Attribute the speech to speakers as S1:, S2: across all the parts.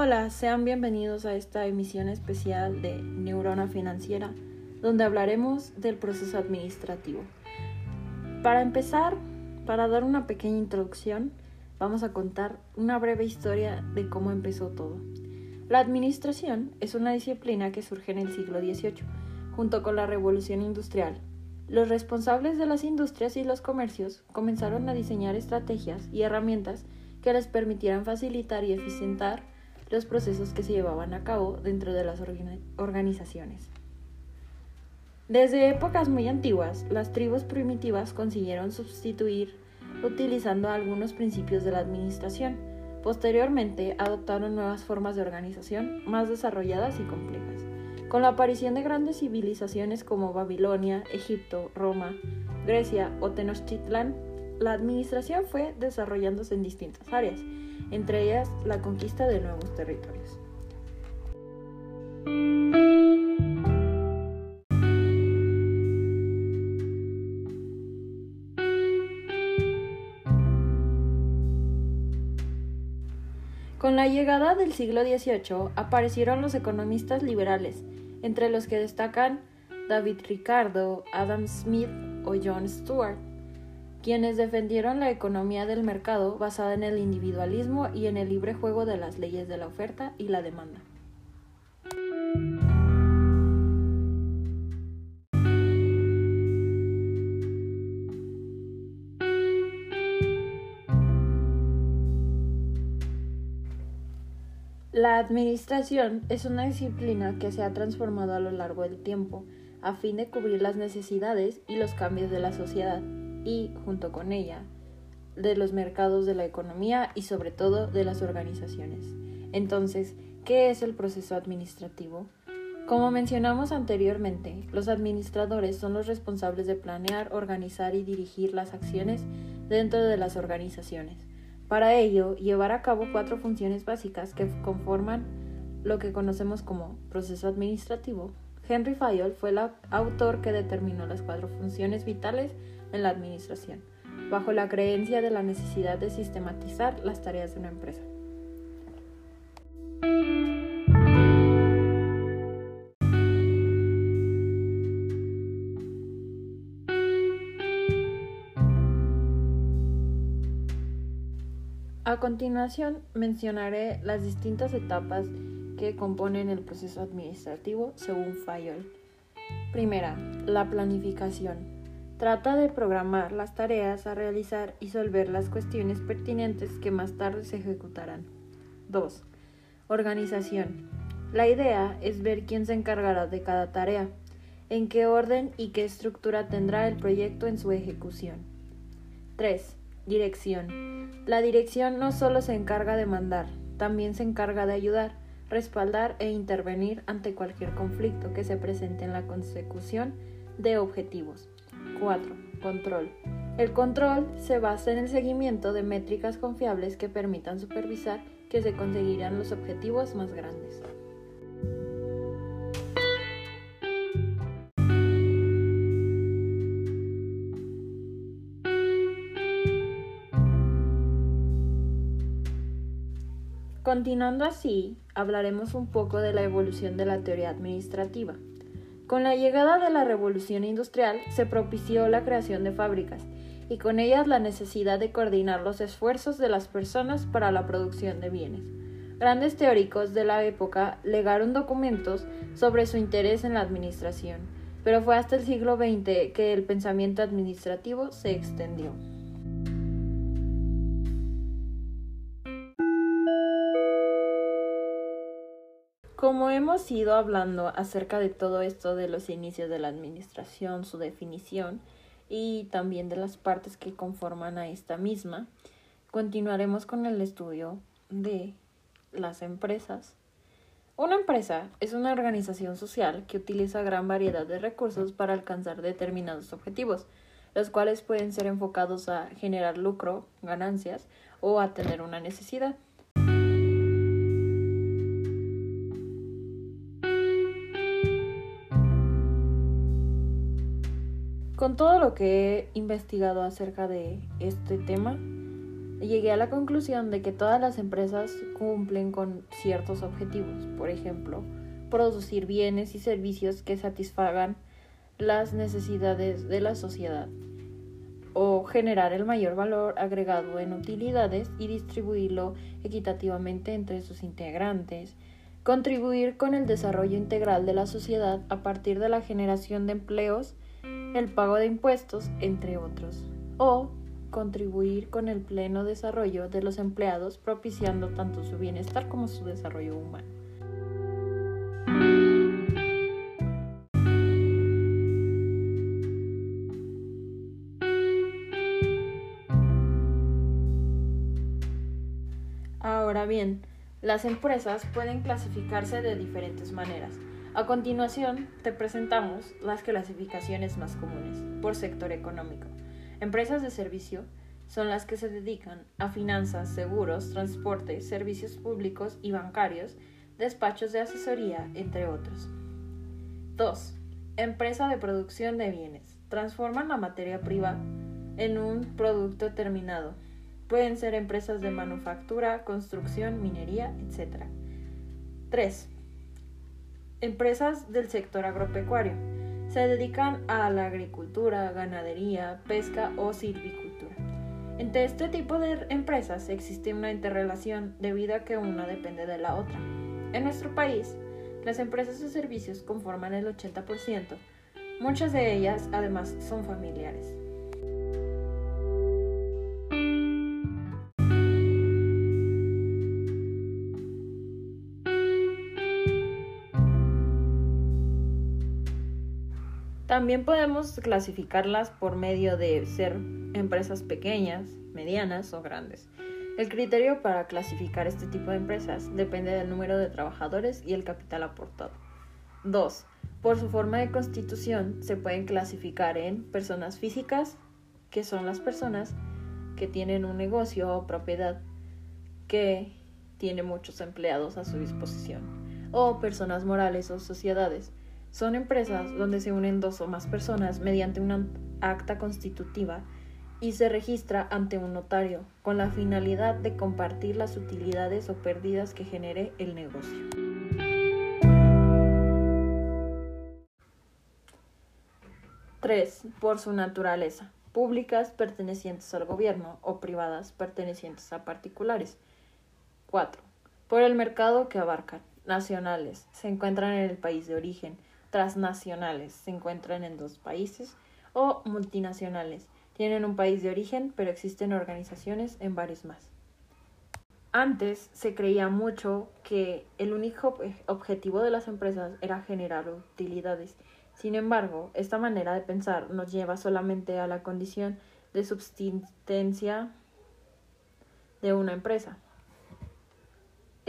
S1: Hola, sean bienvenidos a esta emisión especial de Neurona Financiera, donde hablaremos del proceso administrativo. Para empezar, para dar una pequeña introducción, vamos a contar una breve historia de cómo empezó todo. La administración es una disciplina que surge en el siglo XVIII, junto con la Revolución Industrial. Los responsables de las industrias y los comercios comenzaron a diseñar estrategias y herramientas que les permitieran facilitar y eficientar los procesos que se llevaban a cabo dentro de las organizaciones. Desde épocas muy antiguas, las tribus primitivas consiguieron sustituir utilizando algunos principios de la administración. Posteriormente adoptaron nuevas formas de organización más desarrolladas y complejas. Con la aparición de grandes civilizaciones como Babilonia, Egipto, Roma, Grecia o Tenochtitlan, la administración fue desarrollándose en distintas áreas, entre ellas la conquista de nuevos territorios. Con la llegada del siglo XVIII aparecieron los economistas liberales, entre los que destacan David Ricardo, Adam Smith o John Stuart quienes defendieron la economía del mercado basada en el individualismo y en el libre juego de las leyes de la oferta y la demanda. La administración es una disciplina que se ha transformado a lo largo del tiempo a fin de cubrir las necesidades y los cambios de la sociedad y, junto con ella, de los mercados de la economía y sobre todo de las organizaciones. Entonces, ¿qué es el proceso administrativo? Como mencionamos anteriormente, los administradores son los responsables de planear, organizar y dirigir las acciones dentro de las organizaciones. Para ello, llevar a cabo cuatro funciones básicas que conforman lo que conocemos como proceso administrativo. Henry Fayol fue el autor que determinó las cuatro funciones vitales en la administración, bajo la creencia de la necesidad de sistematizar las tareas de una empresa. A continuación mencionaré las distintas etapas que componen el proceso administrativo según Fayol. Primera, la planificación. Trata de programar las tareas a realizar y resolver las cuestiones pertinentes que más tarde se ejecutarán. 2. Organización. La idea es ver quién se encargará de cada tarea, en qué orden y qué estructura tendrá el proyecto en su ejecución. 3. Dirección. La dirección no solo se encarga de mandar, también se encarga de ayudar, respaldar e intervenir ante cualquier conflicto que se presente en la consecución de objetivos. 4. Control. El control se basa en el seguimiento de métricas confiables que permitan supervisar que se conseguirán los objetivos más grandes. Continuando así, hablaremos un poco de la evolución de la teoría administrativa. Con la llegada de la revolución industrial se propició la creación de fábricas y con ellas la necesidad de coordinar los esfuerzos de las personas para la producción de bienes. Grandes teóricos de la época legaron documentos sobre su interés en la administración, pero fue hasta el siglo XX que el pensamiento administrativo se extendió. Como hemos ido hablando acerca de todo esto de los inicios de la administración, su definición y también de las partes que conforman a esta misma, continuaremos con el estudio de las empresas. Una empresa es una organización social que utiliza gran variedad de recursos para alcanzar determinados objetivos, los cuales pueden ser enfocados a generar lucro, ganancias o a tener una necesidad. Con todo lo que he investigado acerca de este tema, llegué a la conclusión de que todas las empresas cumplen con ciertos objetivos, por ejemplo, producir bienes y servicios que satisfagan las necesidades de la sociedad o generar el mayor valor agregado en utilidades y distribuirlo equitativamente entre sus integrantes, contribuir con el desarrollo integral de la sociedad a partir de la generación de empleos, el pago de impuestos, entre otros, o contribuir con el pleno desarrollo de los empleados propiciando tanto su bienestar como su desarrollo humano. Ahora bien, las empresas pueden clasificarse de diferentes maneras. A continuación, te presentamos las clasificaciones más comunes por sector económico. Empresas de servicio son las que se dedican a finanzas, seguros, transporte, servicios públicos y bancarios, despachos de asesoría, entre otros. 2. Empresa de producción de bienes. Transforman la materia prima en un producto terminado. Pueden ser empresas de manufactura, construcción, minería, etc. 3. Empresas del sector agropecuario se dedican a la agricultura, ganadería, pesca o silvicultura. Entre este tipo de empresas existe una interrelación debido a que una depende de la otra. En nuestro país, las empresas de servicios conforman el 80%. Muchas de ellas además son familiares. También podemos clasificarlas por medio de ser empresas pequeñas, medianas o grandes. El criterio para clasificar este tipo de empresas depende del número de trabajadores y el capital aportado. 2. Por su forma de constitución se pueden clasificar en personas físicas, que son las personas que tienen un negocio o propiedad que tiene muchos empleados a su disposición, o personas morales o sociedades, son empresas donde se unen dos o más personas mediante una acta constitutiva y se registra ante un notario con la finalidad de compartir las utilidades o pérdidas que genere el negocio. Tres, Por su naturaleza. Públicas pertenecientes al gobierno o privadas pertenecientes a particulares. 4. Por el mercado que abarcan. Nacionales. Se encuentran en el país de origen transnacionales se encuentran en dos países o multinacionales. Tienen un país de origen, pero existen organizaciones en varios más. Antes se creía mucho que el único objetivo de las empresas era generar utilidades. Sin embargo, esta manera de pensar nos lleva solamente a la condición de subsistencia de una empresa.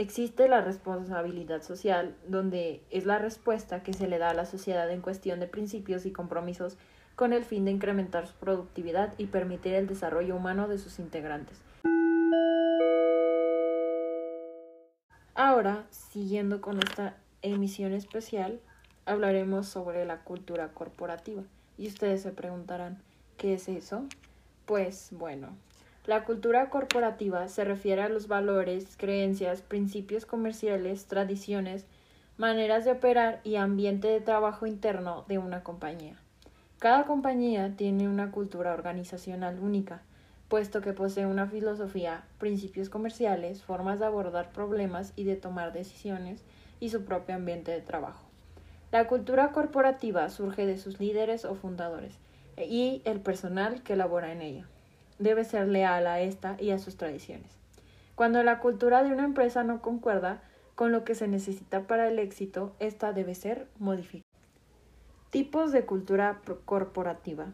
S1: Existe la responsabilidad social, donde es la respuesta que se le da a la sociedad en cuestión de principios y compromisos con el fin de incrementar su productividad y permitir el desarrollo humano de sus integrantes. Ahora, siguiendo con esta emisión especial, hablaremos sobre la cultura corporativa. Y ustedes se preguntarán, ¿qué es eso? Pues bueno, la cultura corporativa se refiere a los valores, creencias, principios comerciales, tradiciones, maneras de operar y ambiente de trabajo interno de una compañía. Cada compañía tiene una cultura organizacional única, puesto que posee una filosofía, principios comerciales, formas de abordar problemas y de tomar decisiones y su propio ambiente de trabajo. La cultura corporativa surge de sus líderes o fundadores y el personal que labora en ella debe ser leal a esta y a sus tradiciones. Cuando la cultura de una empresa no concuerda con lo que se necesita para el éxito, esta debe ser modificada. Tipos de cultura corporativa.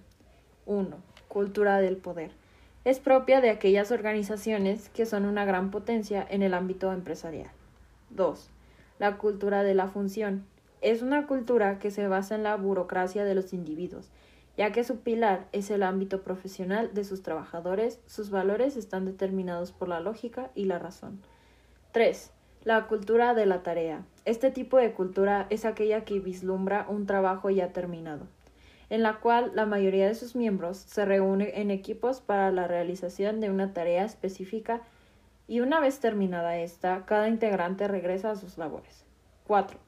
S1: 1. Cultura del poder. Es propia de aquellas organizaciones que son una gran potencia en el ámbito empresarial. 2. La cultura de la función. Es una cultura que se basa en la burocracia de los individuos ya que su pilar es el ámbito profesional de sus trabajadores, sus valores están determinados por la lógica y la razón. 3. La cultura de la tarea. Este tipo de cultura es aquella que vislumbra un trabajo ya terminado. en la cual la mayoría de sus miembros se reúne en equipos para la realización de una tarea específica y una vez terminada esta, cada integrante regresa a sus labores. 4.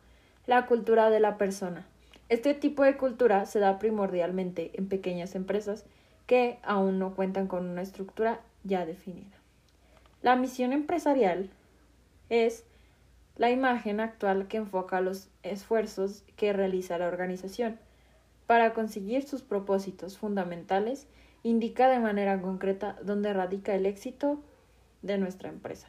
S1: La cultura de la persona. Este tipo de cultura se da primordialmente en pequeñas empresas que aún no cuentan con una estructura ya definida. La misión empresarial es la imagen actual que enfoca los esfuerzos que realiza la organización para conseguir sus propósitos fundamentales, indica de manera concreta dónde radica el éxito de nuestra empresa.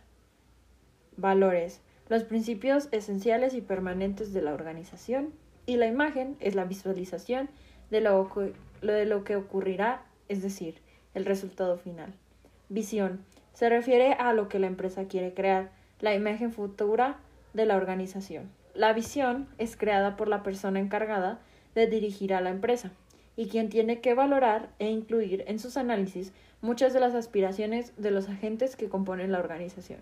S1: Valores, los principios esenciales y permanentes de la organización, y la imagen es la visualización de lo, de lo que ocurrirá, es decir, el resultado final. Visión, se refiere a lo que la empresa quiere crear, la imagen futura de la organización. La visión es creada por la persona encargada de dirigir a la empresa y quien tiene que valorar e incluir en sus análisis muchas de las aspiraciones de los agentes que componen la organización.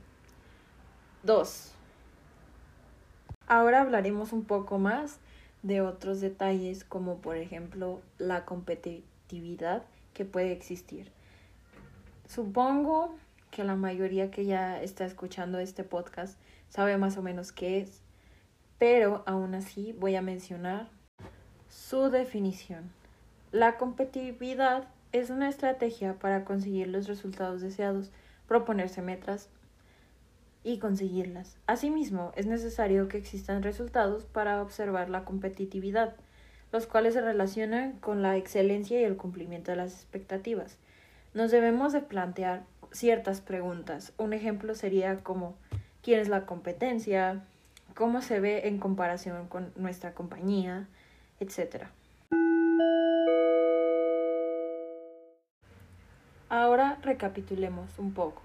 S1: 2. Ahora hablaremos un poco más de otros detalles como por ejemplo la competitividad que puede existir. Supongo que la mayoría que ya está escuchando este podcast sabe más o menos qué es, pero aún así voy a mencionar su definición. La competitividad es una estrategia para conseguir los resultados deseados, proponerse metas y conseguirlas. Asimismo, es necesario que existan resultados para observar la competitividad, los cuales se relacionan con la excelencia y el cumplimiento de las expectativas. Nos debemos de plantear ciertas preguntas. Un ejemplo sería como quién es la competencia, cómo se ve en comparación con nuestra compañía, etc. Ahora recapitulemos un poco.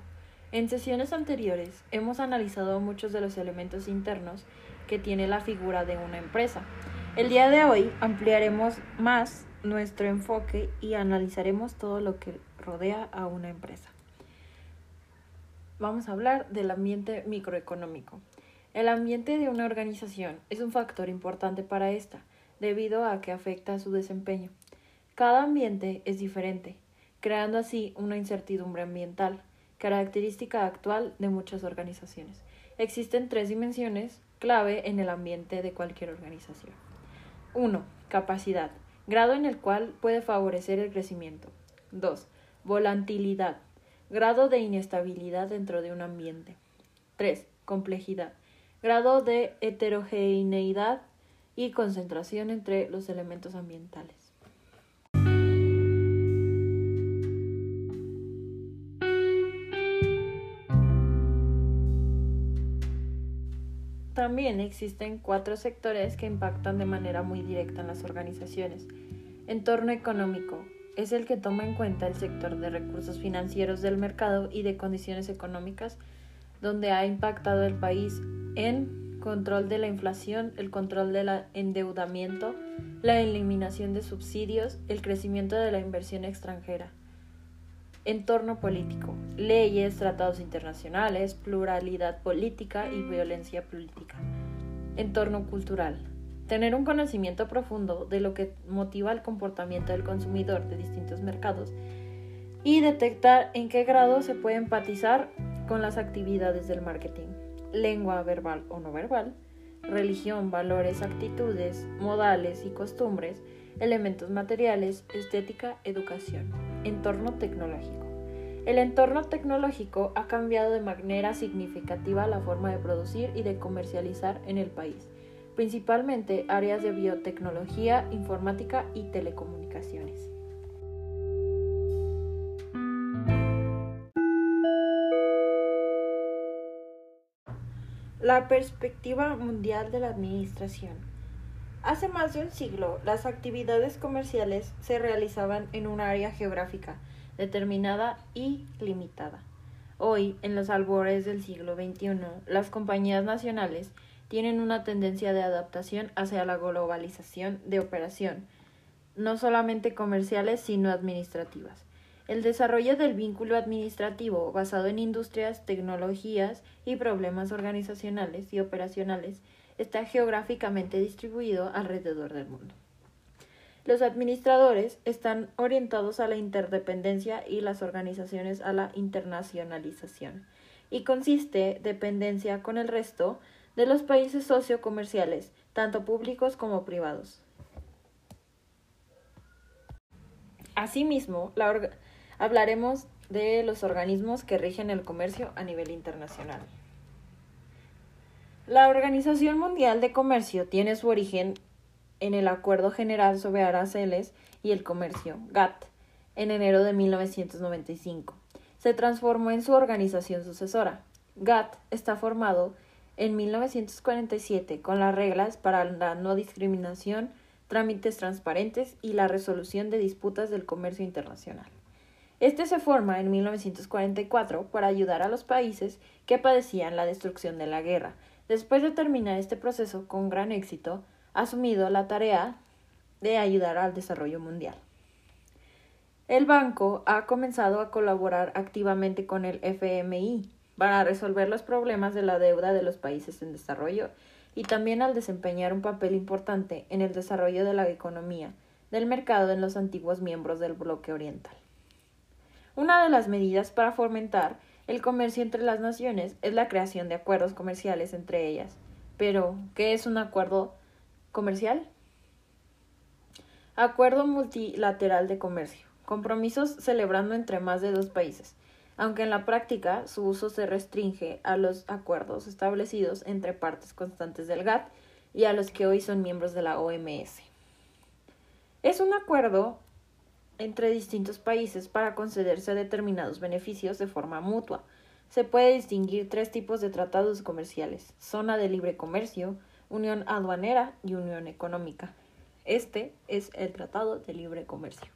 S1: En sesiones anteriores hemos analizado muchos de los elementos internos que tiene la figura de una empresa. El día de hoy ampliaremos más nuestro enfoque y analizaremos todo lo que rodea a una empresa vamos a hablar del ambiente microeconómico. El ambiente de una organización es un factor importante para esta, debido a que afecta a su desempeño. Cada ambiente es diferente, creando así una incertidumbre ambiental, característica actual de muchas organizaciones. Existen tres dimensiones clave en el ambiente de cualquier organización. 1. Capacidad, grado en el cual puede favorecer el crecimiento. 2. Volatilidad, Grado de inestabilidad dentro de un ambiente. 3. Complejidad. Grado de heterogeneidad y concentración entre los elementos ambientales. También existen cuatro sectores que impactan de manera muy directa en las organizaciones. Entorno económico, es el que toma en cuenta el sector de recursos financieros del mercado y de condiciones económicas donde ha impactado el país en control de la inflación, el control del endeudamiento, la eliminación de subsidios, el crecimiento de la inversión extranjera. Entorno político, leyes, tratados internacionales, pluralidad política y violencia política. Entorno cultural, Tener un conocimiento profundo de lo que motiva el comportamiento del consumidor de distintos mercados y detectar en qué grado se puede empatizar con las actividades del marketing. Lengua verbal o no verbal, religión, valores, actitudes, modales y costumbres, elementos materiales, estética, educación. Entorno tecnológico. El entorno tecnológico ha cambiado de manera significativa la forma de producir y de comercializar en el país principalmente áreas de biotecnología, informática y telecomunicaciones. La perspectiva mundial de la administración. Hace más de un siglo, las actividades comerciales se realizaban en un área geográfica determinada y limitada. Hoy, en los albores del siglo XXI, las compañías nacionales tienen una tendencia de adaptación hacia la globalización de operación, no solamente comerciales, sino administrativas. El desarrollo del vínculo administrativo basado en industrias, tecnologías y problemas organizacionales y operacionales está geográficamente distribuido alrededor del mundo. Los administradores están orientados a la interdependencia y las organizaciones a la internacionalización, y consiste dependencia con el resto de los países sociocomerciales, tanto públicos como privados. Asimismo, hablaremos de los organismos que rigen el comercio a nivel internacional. La Organización Mundial de Comercio tiene su origen en el Acuerdo General sobre Aranceles y el Comercio, GATT, en enero de 1995. Se transformó en su organización sucesora. GATT está formado en 1947 con las reglas para la no discriminación, trámites transparentes y la resolución de disputas del comercio internacional. Este se forma en 1944 para ayudar a los países que padecían la destrucción de la guerra. Después de terminar este proceso con gran éxito, asumido la tarea de ayudar al desarrollo mundial. El banco ha comenzado a colaborar activamente con el FMI para resolver los problemas de la deuda de los países en desarrollo y también al desempeñar un papel importante en el desarrollo de la economía del mercado en los antiguos miembros del bloque oriental. Una de las medidas para fomentar el comercio entre las naciones es la creación de acuerdos comerciales entre ellas. Pero, ¿qué es un acuerdo comercial. Acuerdo multilateral de comercio. Compromisos celebrando entre más de dos países, aunque en la práctica su uso se restringe a los acuerdos establecidos entre partes constantes del GATT y a los que hoy son miembros de la OMS. Es un acuerdo entre distintos países para concederse determinados beneficios de forma mutua. Se puede distinguir tres tipos de tratados comerciales: zona de libre comercio, unión aduanera y unión económica. Este es el Tratado de Libre Comercio.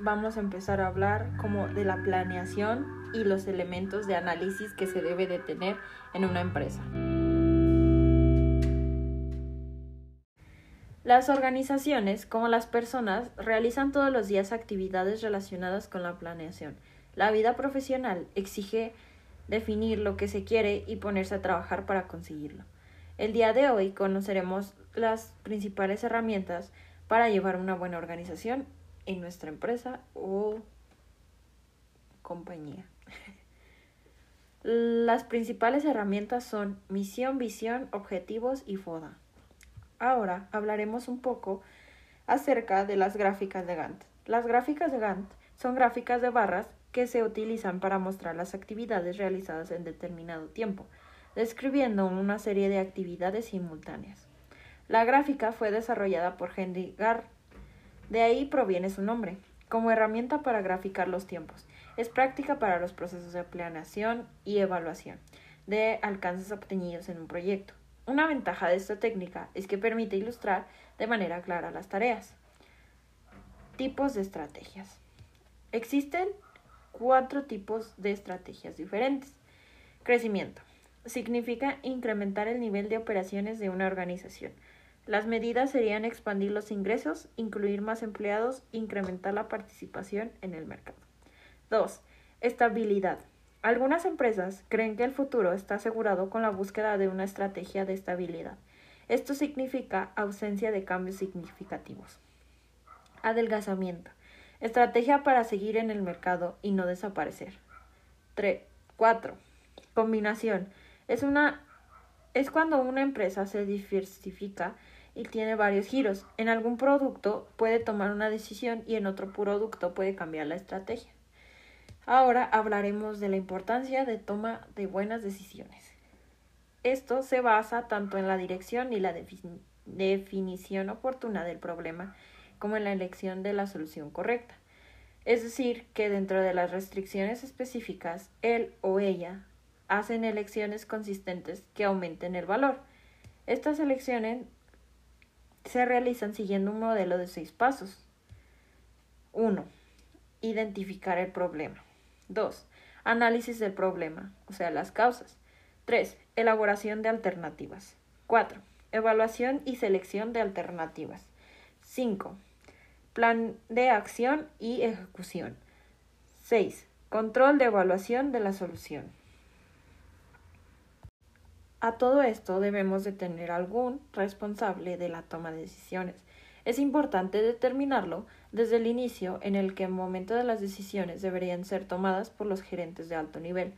S1: Vamos a empezar a hablar como de la planeación y los elementos de análisis que se debe de tener en una empresa. Las organizaciones, como las personas, realizan todos los días actividades relacionadas con la planeación. La vida profesional exige definir lo que se quiere y ponerse a trabajar para conseguirlo. El día de hoy conoceremos las principales herramientas para llevar una buena organización en nuestra empresa o compañía. Las principales herramientas son misión, visión, objetivos y FODA. Ahora hablaremos un poco acerca de las gráficas de Gantt. Las gráficas de Gantt son gráficas de barras que se utilizan para mostrar las actividades realizadas en determinado tiempo, describiendo una serie de actividades simultáneas. La gráfica fue desarrollada por Henry Garr, de ahí proviene su nombre, como herramienta para graficar los tiempos. Es práctica para los procesos de planeación y evaluación de alcances obtenidos en un proyecto. Una ventaja de esta técnica es que permite ilustrar de manera clara las tareas. Tipos de estrategias. Existen cuatro tipos de estrategias diferentes. Crecimiento. Significa incrementar el nivel de operaciones de una organización. Las medidas serían expandir los ingresos, incluir más empleados, incrementar la participación en el mercado. 2. Estabilidad. Algunas empresas creen que el futuro está asegurado con la búsqueda de una estrategia de estabilidad. Esto significa ausencia de cambios significativos. Adelgazamiento. Estrategia para seguir en el mercado y no desaparecer. 3. 4. Combinación. Es, una, es cuando una empresa se diversifica y tiene varios giros. En algún producto puede tomar una decisión y en otro producto puede cambiar la estrategia. Ahora hablaremos de la importancia de toma de buenas decisiones. Esto se basa tanto en la dirección y la definición oportuna del problema como en la elección de la solución correcta. Es decir, que dentro de las restricciones específicas, él o ella hacen elecciones consistentes que aumenten el valor. Estas elecciones se realizan siguiendo un modelo de seis pasos. 1. Identificar el problema. 2. Análisis del problema, o sea, las causas. 3. Elaboración de alternativas. 4. Evaluación y selección de alternativas. 5. plan de acción y ejecución. 6. Control de evaluación de la solución. A todo esto debemos de tener algún responsable de la toma de decisiones. Es importante determinarlo desde el inicio en el que el momento de las decisiones deberían ser tomadas por los gerentes de alto nivel,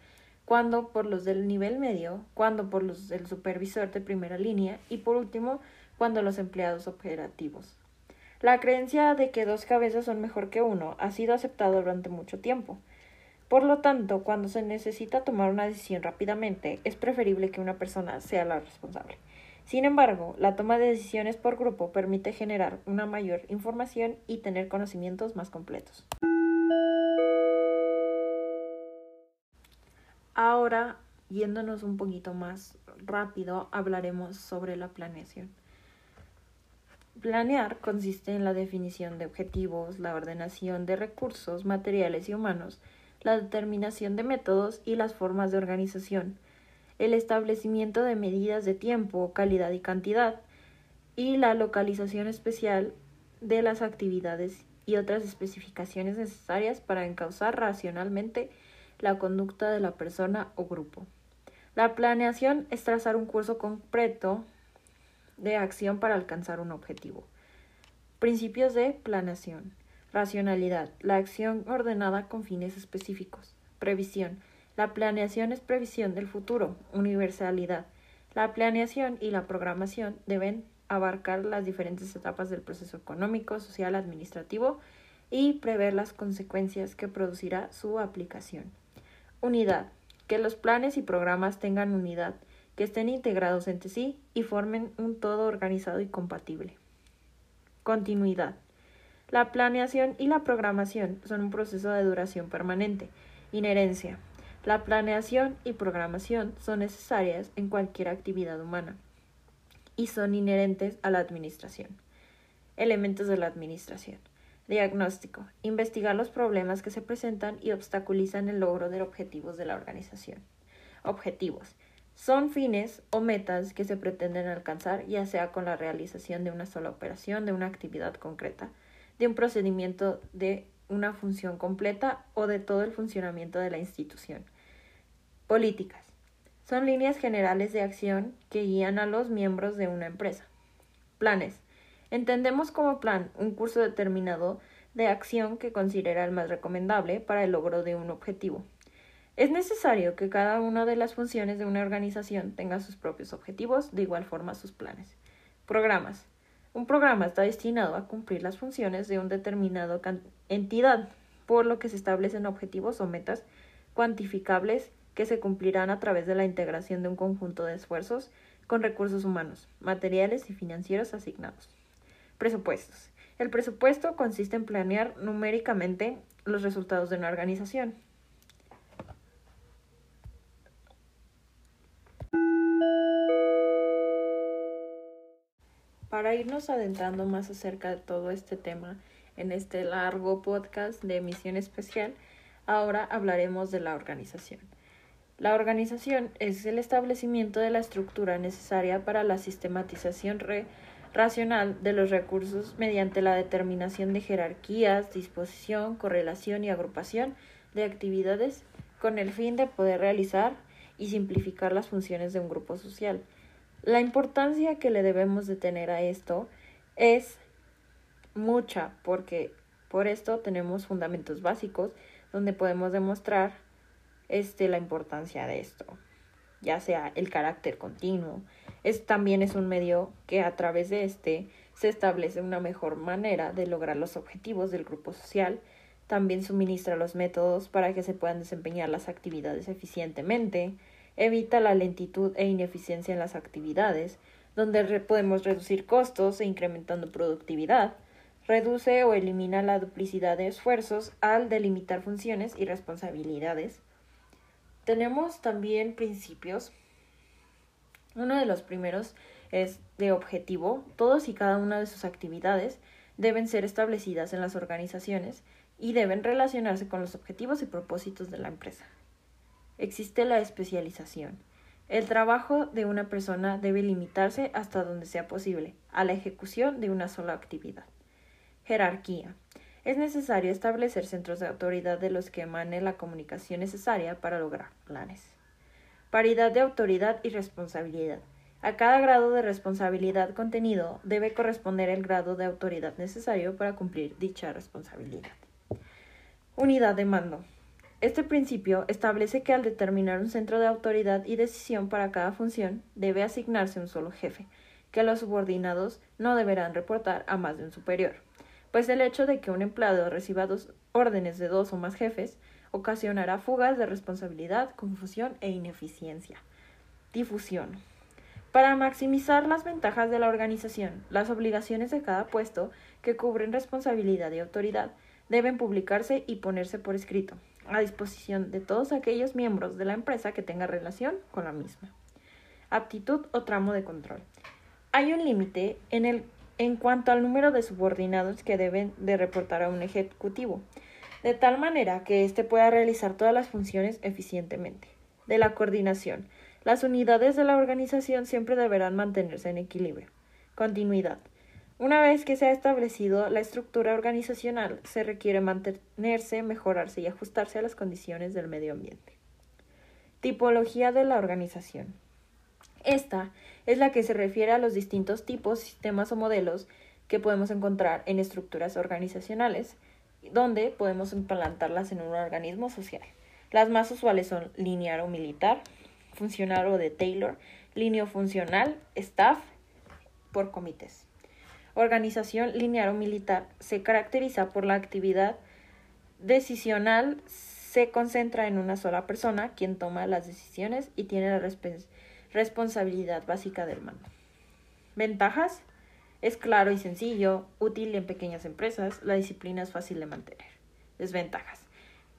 S1: cuando por los del nivel medio, cuando por los del supervisor de primera línea y por último cuando los empleados operativos. La creencia de que dos cabezas son mejor que uno ha sido aceptada durante mucho tiempo. Por lo tanto, cuando se necesita tomar una decisión rápidamente, es preferible que una persona sea la responsable. Sin embargo, la toma de decisiones por grupo permite generar una mayor información y tener conocimientos más completos. Ahora, yéndonos un poquito más rápido, hablaremos sobre la planeación. Planear consiste en la definición de objetivos, la ordenación de recursos materiales y humanos, la determinación de métodos y las formas de organización, el establecimiento de medidas de tiempo, calidad y cantidad, y la localización especial de las actividades y otras especificaciones necesarias para encauzar racionalmente la conducta de la persona o grupo. La planeación es trazar un curso completo de acción para alcanzar un objetivo. Principios de planeación. Racionalidad. La acción ordenada con fines específicos. Previsión. La planeación es previsión del futuro. Universalidad. La planeación y la programación deben abarcar las diferentes etapas del proceso económico, social, administrativo y prever las consecuencias que producirá su aplicación. Unidad. Que los planes y programas tengan unidad, que estén integrados entre sí y formen un todo organizado y compatible. Continuidad. La planeación y la programación son un proceso de duración permanente. Inherencia. La planeación y programación son necesarias en cualquier actividad humana y son inherentes a la administración. Elementos de la administración. Diagnóstico. Investigar los problemas que se presentan y obstaculizan el logro de objetivos de la organización. Objetivos. Son fines o metas que se pretenden alcanzar ya sea con la realización de una sola operación, de una actividad concreta, de un procedimiento de una función completa o de todo el funcionamiento de la institución. Políticas. Son líneas generales de acción que guían a los miembros de una empresa. Planes. Entendemos como plan un curso determinado de acción que considera el más recomendable para el logro de un objetivo. Es necesario que cada una de las funciones de una organización tenga sus propios objetivos, de igual forma sus planes. Programas. Un programa está destinado a cumplir las funciones de un determinado entidad, por lo que se establecen objetivos o metas cuantificables que se cumplirán a través de la integración de un conjunto de esfuerzos con recursos humanos, materiales y financieros asignados. Presupuestos. El presupuesto consiste en planear numéricamente los resultados de una organización. Para irnos adentrando más acerca de todo este tema en este largo podcast de emisión especial, ahora hablaremos de la organización. La organización es el establecimiento de la estructura necesaria para la sistematización racional de los recursos mediante la determinación de jerarquías, disposición, correlación y agrupación de actividades con el fin de poder realizar y simplificar las funciones de un grupo social. La importancia que le debemos de tener a esto es mucha, porque por esto tenemos fundamentos básicos donde podemos demostrar este, la importancia de esto, ya sea el carácter continuo. Es, también es un medio que a través de este se establece una mejor manera de lograr los objetivos del grupo social. También suministra los métodos para que se puedan desempeñar las actividades eficientemente evita la lentitud e ineficiencia en las actividades, donde podemos reducir costos e incrementando productividad, reduce o elimina la duplicidad de esfuerzos al delimitar funciones y responsabilidades. Tenemos también principios. Uno de los primeros es de objetivo. Todos y cada una de sus actividades deben ser establecidas en las organizaciones y deben relacionarse con los objetivos y propósitos de la empresa existe la especialización. El trabajo de una persona debe limitarse hasta donde sea posible a la ejecución de una sola actividad. Jerarquía. Es necesario establecer centros de autoridad de los que emane la comunicación necesaria para lograr planes. Paridad de autoridad y responsabilidad. A cada grado de responsabilidad contenido debe corresponder el grado de autoridad necesario para cumplir dicha responsabilidad. Unidad de mando. Este principio establece que al determinar un centro de autoridad y decisión para cada función, debe asignarse un solo jefe, que los subordinados no deberán reportar a más de un superior, pues el hecho de que un empleado reciba dos órdenes de dos o más jefes ocasionará fugas de responsabilidad, confusión e ineficiencia. Difusión. Para maximizar las ventajas de la organización, las obligaciones de cada puesto que cubren responsabilidad y autoridad deben publicarse y ponerse por escrito, a disposición de todos aquellos miembros de la empresa que tengan relación con la misma. Aptitud o tramo de control. Hay un límite en, en cuanto al número de subordinados que deben de reportar a un ejecutivo, de tal manera que éste pueda realizar todas las funciones eficientemente. De la coordinación. Las unidades de la organización siempre deberán mantenerse en equilibrio. Continuidad. Una vez que se ha establecido la estructura organizacional, se requiere mantenerse, mejorarse y ajustarse a las condiciones del medio ambiente. Tipología de la organización. Esta es la que se refiere a los distintos tipos, sistemas o modelos que podemos encontrar en estructuras organizacionales, donde podemos implantarlas en un organismo social. Las más usuales son lineal o militar, funcional o de Taylor, línea funcional, staff, por comités. Organización lineal o militar se caracteriza por la actividad decisional, se concentra en una sola persona, quien toma las decisiones y tiene la responsabilidad básica del mando. Ventajas. Es claro y sencillo, útil en pequeñas empresas, la disciplina es fácil de mantener. Desventajas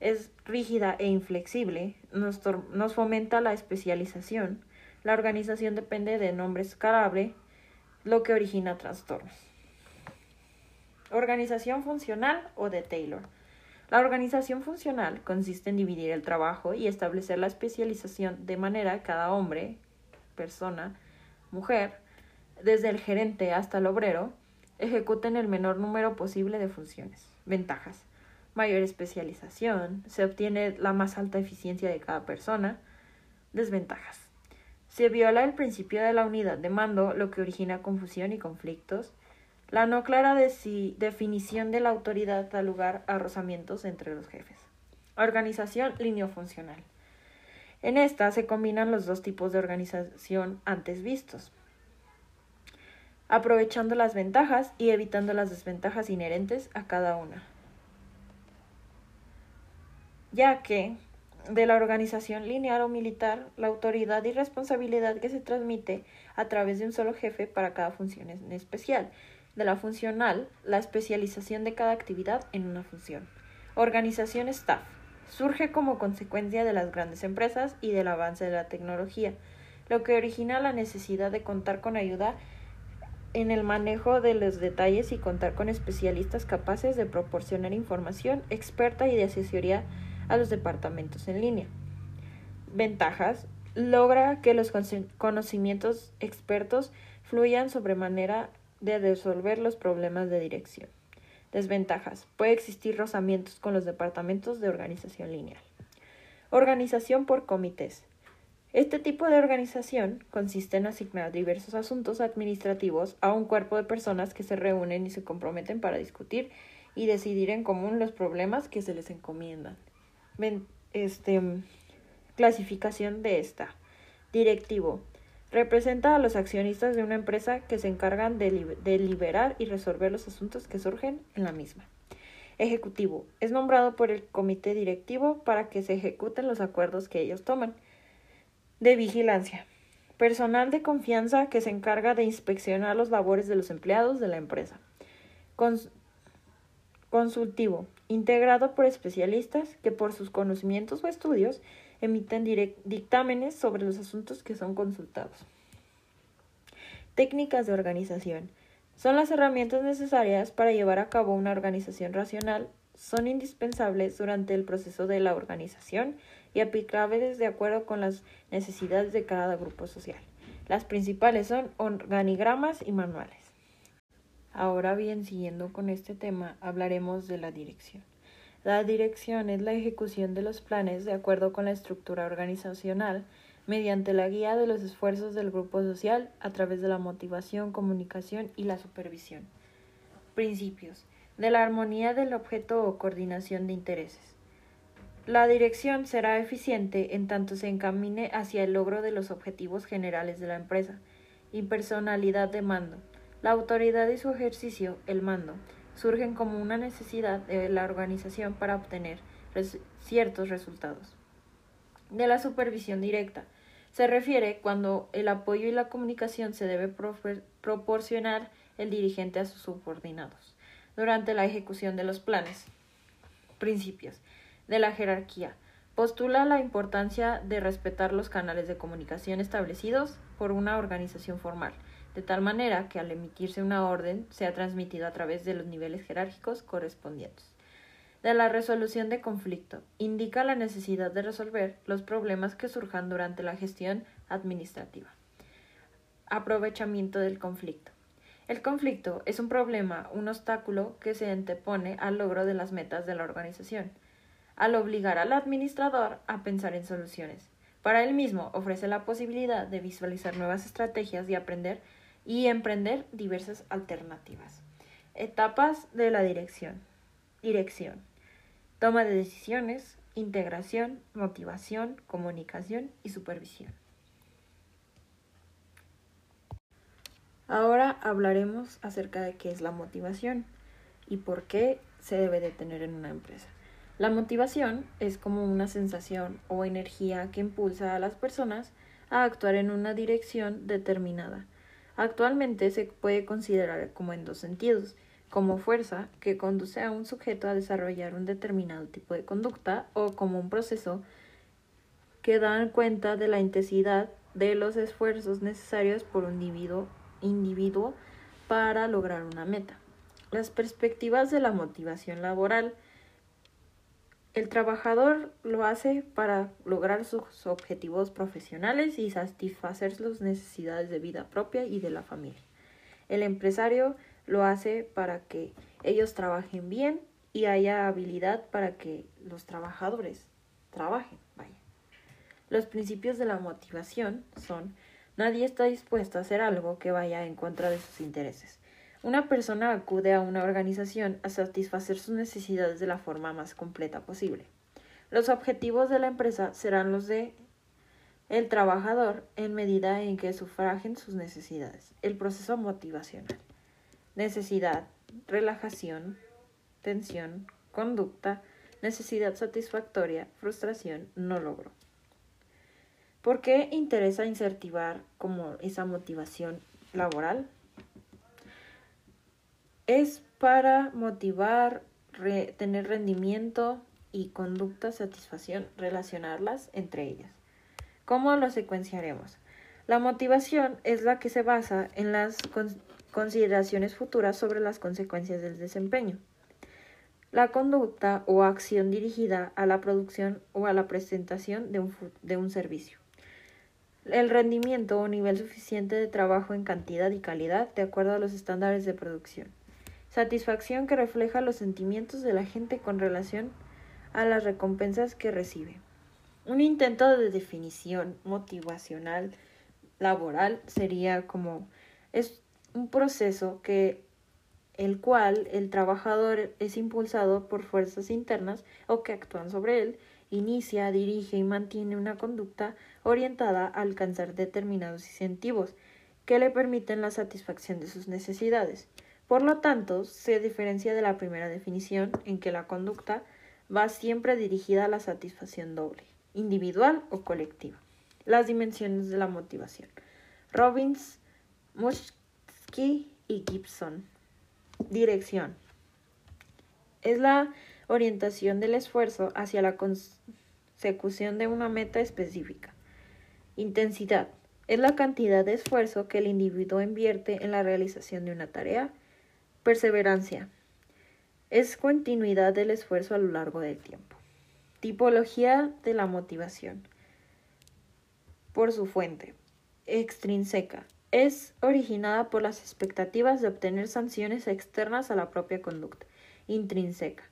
S1: es rígida e inflexible, nos, nos, fomenta la especialización. La organización depende de nombre escalable, lo que origina trastornos. Organización funcional o de Taylor. La organización funcional consiste en dividir el trabajo y establecer la especialización de manera que cada hombre, persona, mujer, desde el gerente hasta el obrero, ejecuten el menor número posible de funciones. Ventajas mayor especialización, se obtiene la más alta eficiencia de cada persona. Desventajas. Se viola el principio de la unidad de mando, lo que origina confusión y conflictos. La no clara definición de la autoridad da lugar a rozamientos entre los jefes. Organización funcional. En esta se combinan los dos tipos de organización antes vistos, aprovechando las ventajas y evitando las desventajas inherentes a cada una ya que de la organización lineal o militar, la autoridad y responsabilidad que se transmite a través de un solo jefe para cada función en especial. De la funcional, la especialización de cada actividad en una función. Organización staff. Surge como consecuencia de las grandes empresas y del avance de la tecnología, lo que origina la necesidad de contar con ayuda en el manejo de los detalles y contar con especialistas capaces de proporcionar información experta y de asesoría a los departamentos en línea. Ventajas. Logra que los conocimientos expertos fluyan sobremanera de resolver los problemas de dirección. Desventajas. Puede existir rozamientos con los departamentos de organización lineal. Organización por comités. Este tipo de organización consiste en asignar diversos asuntos administrativos a un cuerpo de personas que se reúnen y se comprometen para discutir y decidir en común los problemas que se les encomiendan este, clasificación de esta. Directivo. Representa a los accionistas de una empresa que se encargan de, deliberar y resolver los asuntos que surgen en la misma. Ejecutivo. Es nombrado por el comité directivo para que se ejecuten los acuerdos que ellos toman. De vigilancia. Personal de confianza que se encarga de inspeccionar los labores de los empleados de la empresa. consultivo integrado por especialistas que por sus conocimientos o estudios emiten dictámenes sobre los asuntos que son consultados. Técnicas de organización. Son las herramientas necesarias para llevar a cabo una organización racional, son indispensables durante el proceso de la organización y aplicables de acuerdo con las necesidades de cada grupo social. Las principales son organigramas y manuales. Ahora bien, siguiendo con este tema, hablaremos de la dirección. La dirección es la ejecución de los planes de acuerdo con la estructura organizacional mediante la guía de los esfuerzos del grupo social a través de la motivación, comunicación y la supervisión. Principios. De la armonía del objeto o coordinación de intereses. La dirección será eficiente en tanto se encamine hacia el logro de los objetivos generales de la empresa. Impersonalidad de mando. La autoridad y su ejercicio, el mando, surgen como una necesidad de la organización para obtener ciertos resultados. De la supervisión directa. Se refiere cuando el apoyo y la comunicación se debe proporcionar el dirigente a sus subordinados durante la ejecución de los planes. Principios. De la jerarquía. Postula la importancia de respetar los canales de comunicación establecidos por una organización formal, de tal manera que al emitirse una orden sea transmitido a través de los niveles jerárquicos correspondientes. De la resolución de conflicto. Indica la necesidad de resolver los problemas que surjan durante la gestión administrativa. Aprovechamiento del conflicto. El conflicto es un problema, un obstáculo que se antepone al logro de las metas de la organización, al obligar al administrador a pensar en soluciones. Para él mismo ofrece la posibilidad de visualizar nuevas estrategias y aprender y emprender diversas alternativas. Etapas de la dirección. Dirección. Toma de decisiones, integración, motivación, comunicación y supervisión. Ahora hablaremos acerca de qué es la motivación y por qué se debe de tener en una empresa. La motivación es como una sensación o energía que impulsa a las personas a actuar en una dirección determinada. Actualmente se puede considerar como en dos sentidos, como fuerza que conduce a un sujeto a desarrollar un determinado tipo de conducta o como un proceso que da cuenta de la intensidad de los esfuerzos necesarios por un individuo individuo para lograr una meta. Las perspectivas de la motivación laboral. El trabajador lo hace para lograr sus objetivos profesionales y satisfacer sus necesidades de vida propia y de la familia. El empresario lo hace para que ellos trabajen bien y haya habilidad para que los trabajadores trabajen. Vaya. Los principios de la motivación son Nadie está dispuesto a hacer algo que vaya en contra de sus intereses. Una persona acude a una organización a satisfacer sus necesidades de la forma más completa posible. Los objetivos de la empresa serán los de el trabajador en medida en que sufragen sus necesidades. El proceso motivacional. Necesidad, relajación, tensión, conducta, necesidad satisfactoria, frustración, no logro. ¿Por qué interesa incentivar como esa motivación laboral? Es para motivar, tener rendimiento y conducta, satisfacción, relacionarlas entre ellas. ¿Cómo lo secuenciaremos? La motivación es la que se basa en las consideraciones futuras sobre las consecuencias del desempeño. La conducta o acción dirigida a la producción o a la presentación de un, de un servicio el rendimiento o nivel suficiente de trabajo en cantidad y calidad de acuerdo a los estándares de producción. Satisfacción que refleja los sentimientos de la gente con relación a las recompensas que recibe. Un intento de definición motivacional laboral sería como es un proceso que el cual el trabajador es impulsado por fuerzas internas o que actúan sobre él inicia, dirige y mantiene una conducta orientada a alcanzar determinados incentivos que le permiten la satisfacción de sus necesidades. Por lo tanto, se diferencia de la primera definición en que la conducta va siempre dirigida a la satisfacción doble, individual o colectiva. Las dimensiones de la motivación. Robbins, Musky y Gibson. Dirección. Es la orientación del esfuerzo hacia la consecución de una meta específica. Intensidad es la cantidad de esfuerzo que el individuo invierte en la realización de una tarea. Perseverancia es continuidad del esfuerzo a lo largo del tiempo. Tipología de la motivación. Por su fuente. Extrínseca. es originada por las expectativas de obtener sanciones externas a la propia conducta, intrínseca.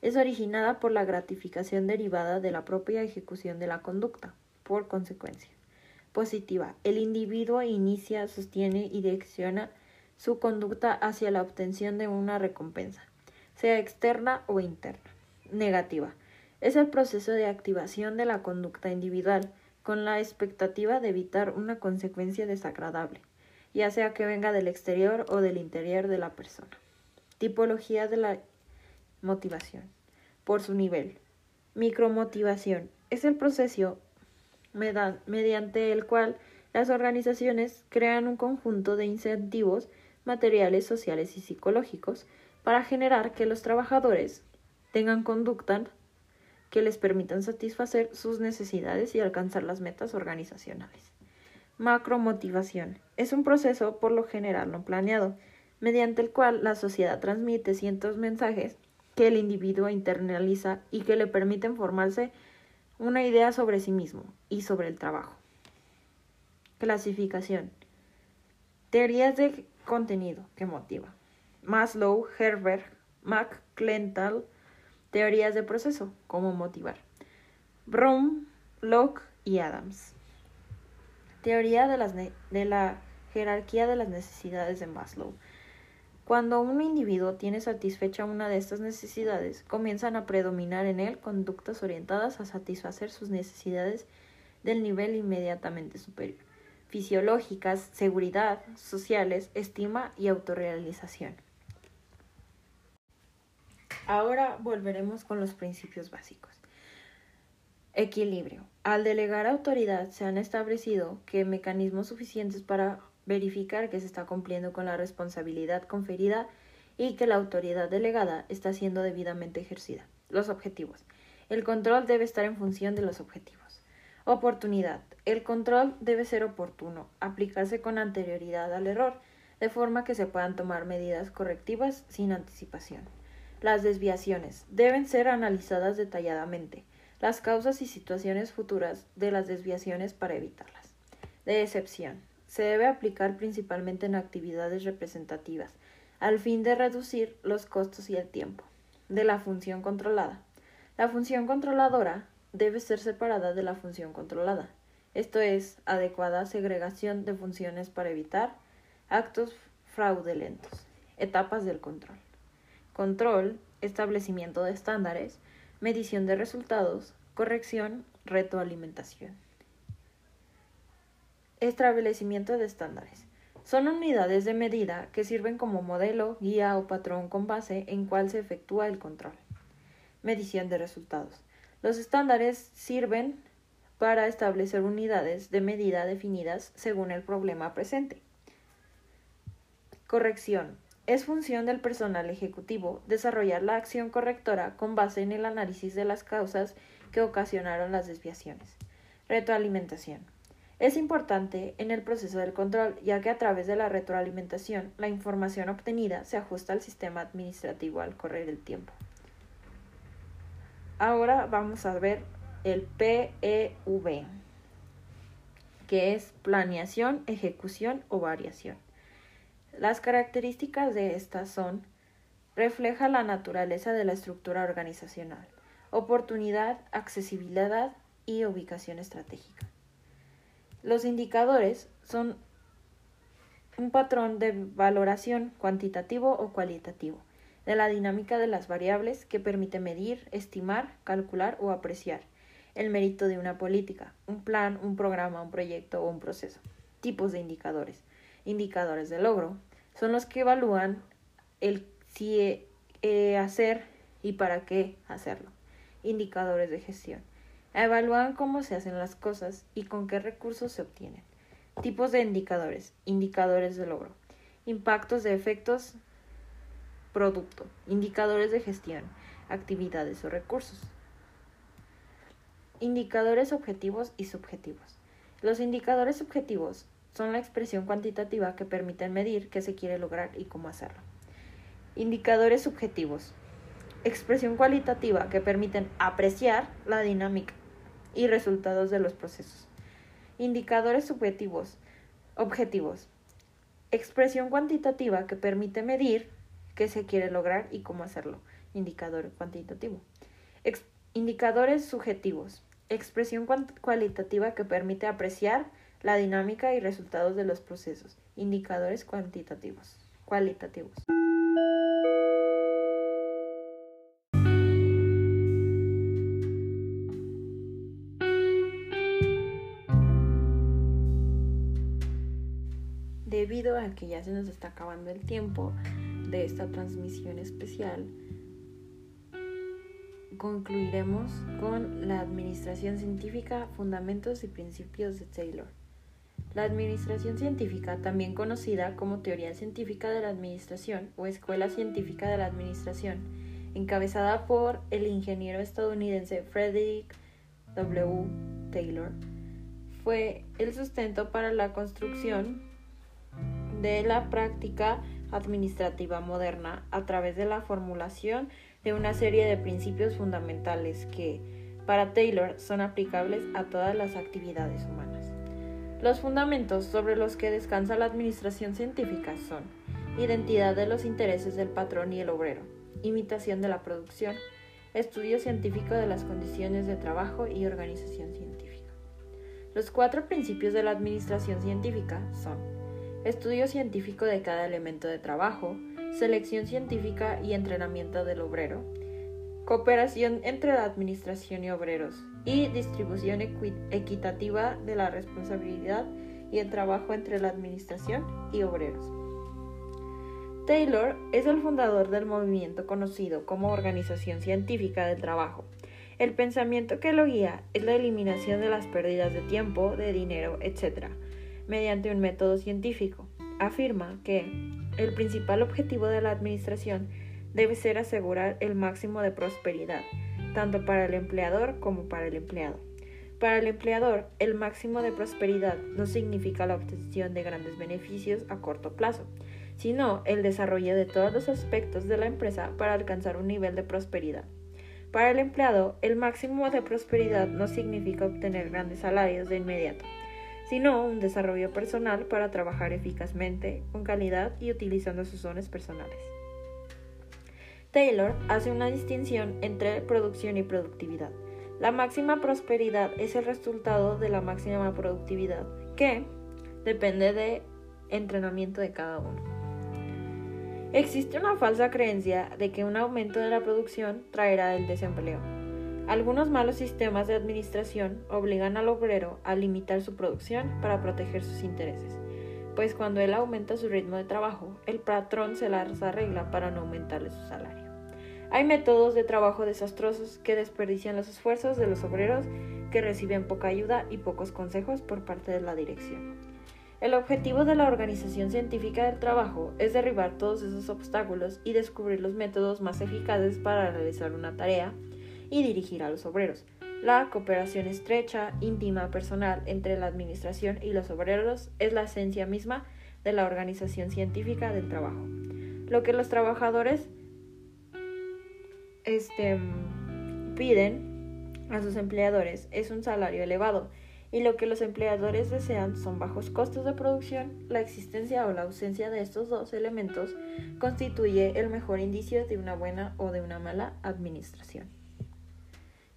S1: Es originada por la gratificación derivada de la propia ejecución de la conducta, por consecuencia. Positiva. El individuo inicia, sostiene y direcciona su conducta hacia la obtención de una recompensa, sea externa o interna. Negativa. Es el proceso de activación de la conducta individual, con la expectativa de evitar una consecuencia desagradable, ya sea que venga del exterior o del interior de la persona. Tipología de la motivación. Por su nivel. Micromotivación. Es el proceso mediante el cual las organizaciones crean un conjunto de incentivos materiales, sociales y psicológicos para generar que los trabajadores tengan conductas que les permitan satisfacer sus necesidades y alcanzar las metas organizacionales. Macromotivación es un proceso por lo general no planeado, mediante el cual la sociedad transmite ciertos mensajes que el individuo internaliza y que le permiten formarse una idea sobre sí mismo y sobre el trabajo. Clasificación. Teorías de contenido que motiva. Maslow, Herbert, McClental, Teorías de proceso, cómo motivar. Brom, Locke y Adams. Teoría de, las de la jerarquía de las necesidades de Maslow. Cuando un individuo tiene satisfecha una de estas necesidades, comienzan a predominar en él conductas orientadas a satisfacer sus necesidades del nivel inmediatamente superior, fisiológicas, seguridad, sociales, estima y autorrealización. Ahora volveremos con los principios básicos. Equilibrio. Al delegar autoridad se han establecido que mecanismos suficientes para verificar que se está cumpliendo con la responsabilidad conferida y que la autoridad delegada está siendo debidamente ejercida. Los objetivos. El control debe estar en función de los objetivos. Oportunidad. El control debe ser oportuno, aplicarse con anterioridad al error, de forma que se puedan tomar medidas correctivas sin anticipación. Las desviaciones deben ser analizadas detalladamente, las causas y situaciones futuras de las desviaciones para evitarlas. De excepción. Se debe aplicar principalmente en actividades representativas, al fin de reducir los costos y el tiempo. De la función controlada. La función controladora debe ser separada de la función controlada, esto es, adecuada segregación de funciones para evitar actos fraudulentos. Etapas del control control, establecimiento de estándares, medición de resultados, corrección, retroalimentación. Establecimiento de estándares. Son unidades de medida que sirven como modelo, guía o patrón con base en cual se efectúa el control. Medición de resultados. Los estándares sirven para establecer unidades de medida definidas según el problema presente. Corrección. Es función del personal ejecutivo desarrollar la acción correctora con base en el análisis de las causas que ocasionaron las desviaciones. Retroalimentación. Es importante en el proceso del control, ya que a través de la retroalimentación la información obtenida se ajusta al sistema administrativo al correr el tiempo. Ahora vamos a ver el PEV, que es planeación, ejecución o variación. Las características de estas son refleja la naturaleza de la estructura organizacional, oportunidad, accesibilidad y ubicación estratégica. Los indicadores son un patrón de valoración cuantitativo o cualitativo de la dinámica de las variables que permite medir, estimar, calcular o apreciar el mérito de una política, un plan, un programa, un proyecto o un proceso. Tipos de indicadores. Indicadores de logro, son los que evalúan el si eh, hacer y para qué hacerlo. Indicadores de gestión. Evalúan cómo se hacen las cosas y con qué recursos se obtienen. Tipos de indicadores. Indicadores de logro. Impactos de efectos producto. Indicadores de gestión. Actividades o recursos. Indicadores objetivos y subjetivos. Los indicadores objetivos son la expresión cuantitativa que permiten medir qué se quiere lograr y cómo hacerlo. Indicadores subjetivos. Expresión cualitativa que permiten apreciar la dinámica y resultados de los procesos. Indicadores subjetivos. Objetivos. Expresión cuantitativa que permite medir qué se quiere lograr y cómo hacerlo. Indicador cuantitativo. indicadores subjetivos. Expresión cualitativa que permite apreciar la dinámica y resultados de los procesos. Indicadores cuantitativos. Cualitativos. debido a que ya se nos está acabando el tiempo de esta transmisión especial, concluiremos con la Administración Científica, Fundamentos y Principios de Taylor. La Administración Científica, también conocida como Teoría Científica de la Administración o Escuela Científica de la Administración, encabezada por el ingeniero estadounidense Frederick W. Taylor, fue el sustento para la construcción de la práctica administrativa moderna a través de la formulación de una serie de principios fundamentales que, para Taylor, son aplicables a todas las actividades humanas. Los fundamentos sobre los que descansa la administración científica son identidad de los intereses del patrón y el obrero, imitación de la producción, estudio científico de las condiciones de trabajo y organización científica. Los cuatro principios de la administración científica son estudio científico de cada elemento de trabajo, selección científica y entrenamiento del obrero, cooperación entre la administración y obreros, y distribución equitativa de la responsabilidad y el trabajo entre la administración y obreros. Taylor es el fundador del movimiento conocido como Organización Científica del Trabajo. El pensamiento que lo guía es la eliminación de las pérdidas de tiempo, de dinero, etc., mediante un método científico. Afirma que el principal objetivo de la administración debe ser asegurar el máximo de prosperidad, tanto para el empleador como para el empleado. Para el empleador, el máximo de prosperidad no significa la obtención de grandes beneficios a corto plazo, sino el desarrollo de todos los aspectos de la empresa para alcanzar un nivel de prosperidad. Para el empleado, el máximo de prosperidad no significa obtener grandes salarios de inmediato, sino un desarrollo personal para trabajar eficazmente, con calidad y utilizando sus dones personales. Taylor hace una distinción entre producción y productividad. La máxima prosperidad es el resultado de la máxima productividad, que depende de entrenamiento de cada uno. Existe una falsa creencia de que un aumento de la producción traerá el desempleo. Algunos malos sistemas de administración obligan al obrero a limitar su producción para proteger sus intereses, pues cuando él aumenta su ritmo de trabajo, el patrón se las arregla para no aumentarle su salario. Hay métodos de trabajo desastrosos que desperdician los esfuerzos de los obreros que reciben poca ayuda y pocos consejos por parte de la dirección. El objetivo de la Organización Científica del Trabajo es derribar todos esos obstáculos y descubrir los métodos más eficaces para realizar una tarea y dirigir a los obreros. La cooperación estrecha, íntima, personal entre la administración y los obreros es la esencia misma de la organización científica del trabajo. Lo que los trabajadores este, piden a sus empleadores es un salario elevado y lo que los empleadores desean son bajos costos de producción, la existencia o la ausencia de estos dos elementos constituye el mejor indicio de una buena o de una mala administración.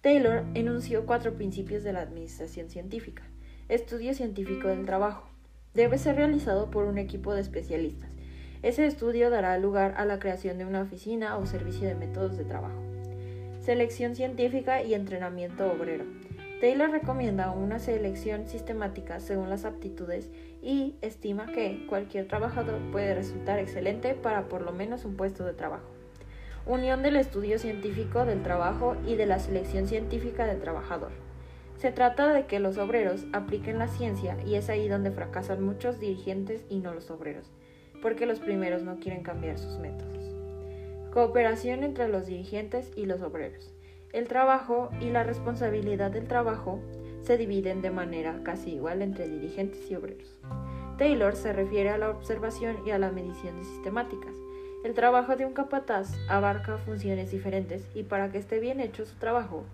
S1: Taylor enunció cuatro principios de la administración científica. Estudio científico del trabajo. Debe ser realizado por un equipo de especialistas. Ese estudio dará lugar a la creación de una oficina o servicio de métodos de trabajo. Selección científica y entrenamiento obrero. Taylor recomienda una selección sistemática según las aptitudes y estima que cualquier trabajador puede resultar excelente para por lo menos un puesto de trabajo unión del estudio científico del trabajo y de la selección científica del trabajador. Se trata de que los obreros apliquen la ciencia y es ahí donde fracasan muchos dirigentes y no los obreros, porque los primeros no quieren cambiar sus métodos. Cooperación entre los dirigentes y los obreros. El trabajo y la responsabilidad del trabajo se dividen de manera casi igual entre dirigentes y obreros. Taylor se refiere a la observación y a la medición de sistemáticas. El trabajo de un capataz abarca funciones diferentes y para que esté bien hecho su trabajo,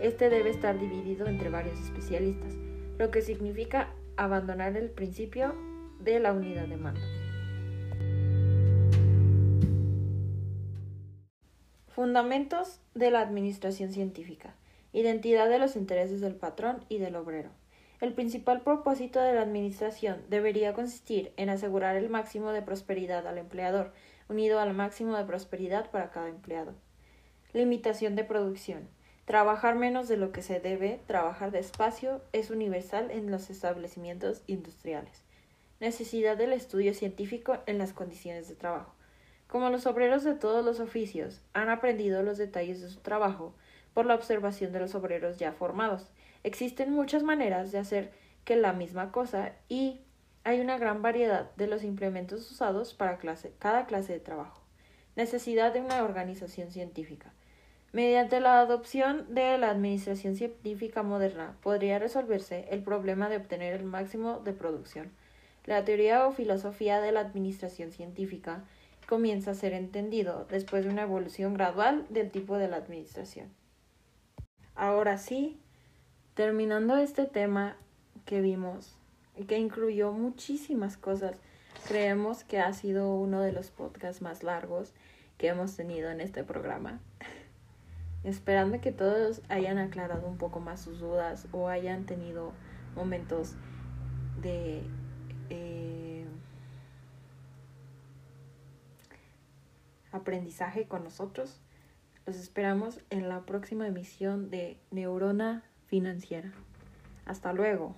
S1: este debe estar dividido entre varios especialistas, lo que significa abandonar el principio de la unidad de mando. Fundamentos de la Administración Científica. Identidad de los intereses del patrón y del obrero. El principal propósito de la Administración debería consistir en asegurar el máximo de prosperidad al empleador, unido al máximo de prosperidad para cada empleado. Limitación de producción. Trabajar menos de lo que se debe, trabajar despacio, es universal en los establecimientos industriales. Necesidad del estudio científico en las condiciones de trabajo. Como los obreros de todos los oficios han aprendido los detalles de su trabajo por la observación de los obreros ya formados, existen muchas maneras de hacer que la misma cosa y hay una gran variedad de los implementos usados para clase, cada clase de trabajo. Necesidad de una organización científica. Mediante la adopción de la administración científica moderna podría resolverse el problema de obtener el máximo de producción. La teoría o filosofía de la administración científica comienza a ser entendido después de una evolución gradual del tipo de la administración. Ahora sí, terminando este tema que vimos que incluyó muchísimas cosas, creemos que ha sido uno de los podcasts más largos que hemos tenido en este programa. Esperando que todos hayan aclarado un poco más sus dudas o hayan tenido momentos de aprendizaje con nosotros. Los esperamos en la próxima emisión de Neurona Financiera. Hasta luego.